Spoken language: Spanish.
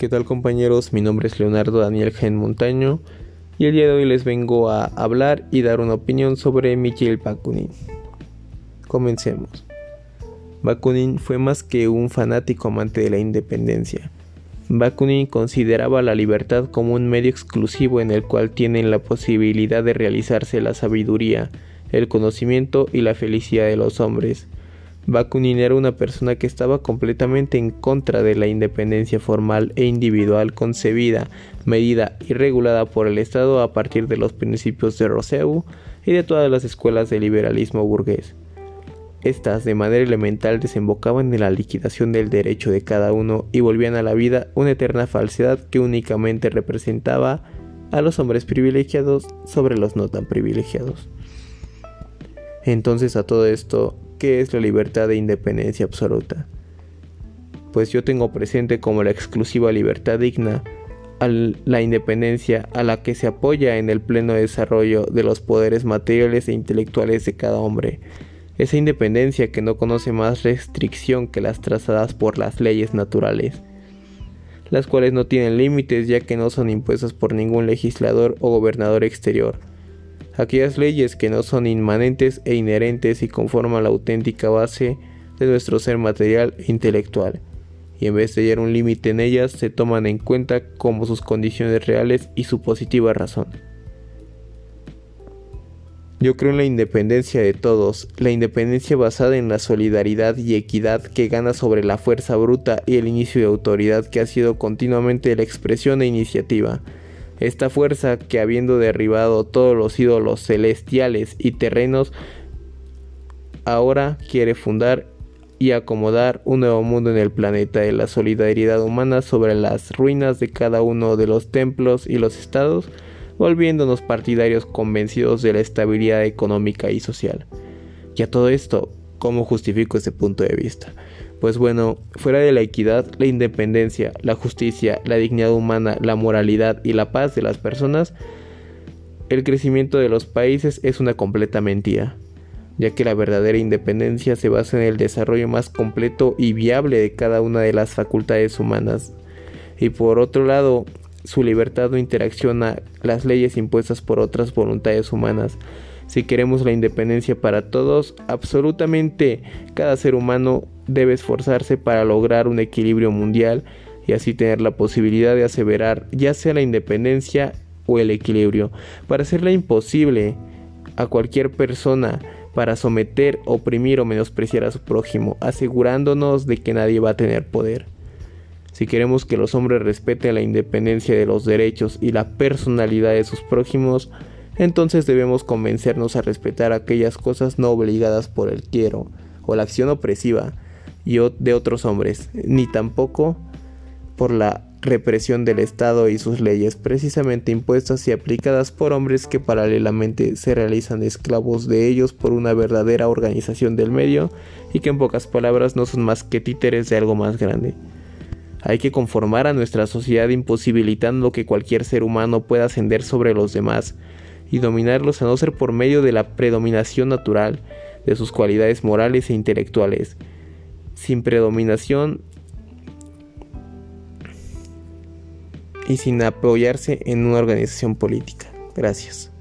¿Qué tal compañeros? Mi nombre es Leonardo Daniel Gen Montaño y el día de hoy les vengo a hablar y dar una opinión sobre Mikhail Bakunin. Comencemos. Bakunin fue más que un fanático amante de la independencia. Bakunin consideraba la libertad como un medio exclusivo en el cual tienen la posibilidad de realizarse la sabiduría, el conocimiento y la felicidad de los hombres. Bakunin era una persona que estaba completamente en contra de la independencia formal e individual concebida, medida y regulada por el Estado a partir de los principios de Rousseau y de todas las escuelas de liberalismo burgués. Estas de manera elemental desembocaban en la liquidación del derecho de cada uno y volvían a la vida una eterna falsedad que únicamente representaba a los hombres privilegiados sobre los no tan privilegiados. Entonces a todo esto, ¿qué es la libertad de independencia absoluta? Pues yo tengo presente como la exclusiva libertad digna a la independencia a la que se apoya en el pleno desarrollo de los poderes materiales e intelectuales de cada hombre. Esa independencia que no conoce más restricción que las trazadas por las leyes naturales, las cuales no tienen límites ya que no son impuestas por ningún legislador o gobernador exterior aquellas leyes que no son inmanentes e inherentes y conforman la auténtica base de nuestro ser material e intelectual, y en vez de hallar un límite en ellas, se toman en cuenta como sus condiciones reales y su positiva razón. Yo creo en la independencia de todos, la independencia basada en la solidaridad y equidad que gana sobre la fuerza bruta y el inicio de autoridad que ha sido continuamente la expresión e iniciativa. Esta fuerza que habiendo derribado todos los ídolos celestiales y terrenos, ahora quiere fundar y acomodar un nuevo mundo en el planeta de la solidaridad humana sobre las ruinas de cada uno de los templos y los estados, volviéndonos partidarios convencidos de la estabilidad económica y social. Y a todo esto, ¿cómo justifico ese punto de vista? Pues bueno, fuera de la equidad, la independencia, la justicia, la dignidad humana, la moralidad y la paz de las personas, el crecimiento de los países es una completa mentira, ya que la verdadera independencia se basa en el desarrollo más completo y viable de cada una de las facultades humanas. Y por otro lado, su libertad no interacciona las leyes impuestas por otras voluntades humanas, si queremos la independencia para todos, absolutamente cada ser humano debe esforzarse para lograr un equilibrio mundial y así tener la posibilidad de aseverar ya sea la independencia o el equilibrio, para hacerle imposible a cualquier persona para someter, oprimir o menospreciar a su prójimo, asegurándonos de que nadie va a tener poder. Si queremos que los hombres respeten la independencia de los derechos y la personalidad de sus prójimos, entonces debemos convencernos a respetar aquellas cosas no obligadas por el quiero o la acción opresiva de otros hombres, ni tampoco por la represión del Estado y sus leyes, precisamente impuestas y aplicadas por hombres que paralelamente se realizan esclavos de ellos por una verdadera organización del medio y que en pocas palabras no son más que títeres de algo más grande. Hay que conformar a nuestra sociedad imposibilitando que cualquier ser humano pueda ascender sobre los demás, y dominarlos a no ser por medio de la predominación natural de sus cualidades morales e intelectuales, sin predominación y sin apoyarse en una organización política. Gracias.